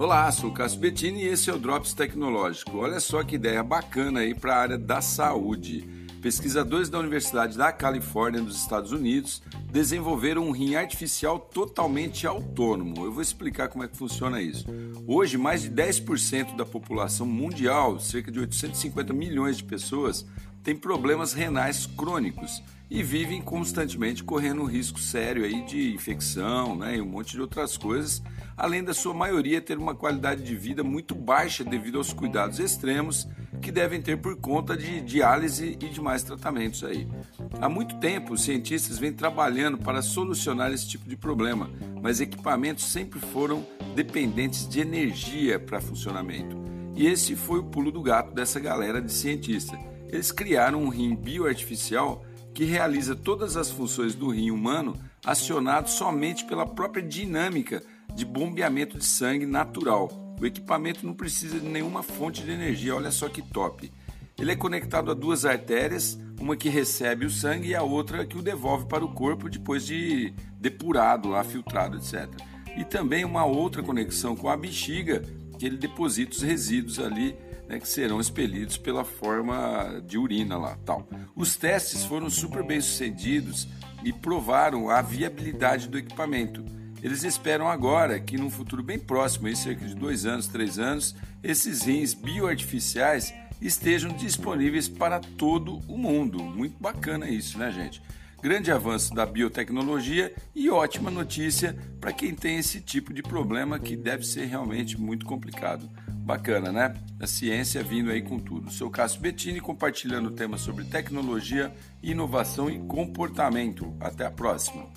Olá, sou o Cássio Bettini e esse é o Drops Tecnológico. Olha só que ideia bacana aí para a área da saúde. Pesquisadores da Universidade da Califórnia, nos Estados Unidos, desenvolveram um rim artificial totalmente autônomo. Eu vou explicar como é que funciona isso. Hoje, mais de 10% da população mundial, cerca de 850 milhões de pessoas, tem problemas renais crônicos e vivem constantemente correndo um risco sério aí de infecção né, e um monte de outras coisas, além da sua maioria ter uma qualidade de vida muito baixa devido aos cuidados extremos que devem ter por conta de diálise e demais tratamentos aí. Há muito tempo, os cientistas vêm trabalhando para solucionar esse tipo de problema, mas equipamentos sempre foram dependentes de energia para funcionamento. E esse foi o pulo do gato dessa galera de cientistas. Eles criaram um rim bioartificial que realiza todas as funções do rim humano acionado somente pela própria dinâmica de bombeamento de sangue natural. O equipamento não precisa de nenhuma fonte de energia, olha só que top. Ele é conectado a duas artérias, uma que recebe o sangue e a outra que o devolve para o corpo depois de depurado, lá, filtrado, etc. E também uma outra conexão com a bexiga, que ele deposita os resíduos ali né, que serão expelidos pela forma de urina lá, tal. Os testes foram super bem sucedidos e provaram a viabilidade do equipamento. Eles esperam agora que num futuro bem próximo, em cerca de dois anos, três anos, esses rins bioartificiais estejam disponíveis para todo o mundo. Muito bacana isso, né, gente? Grande avanço da biotecnologia e ótima notícia para quem tem esse tipo de problema que deve ser realmente muito complicado. Bacana, né? A ciência vindo aí com tudo. Sou Cássio Bettini compartilhando temas sobre tecnologia, inovação e comportamento. Até a próxima.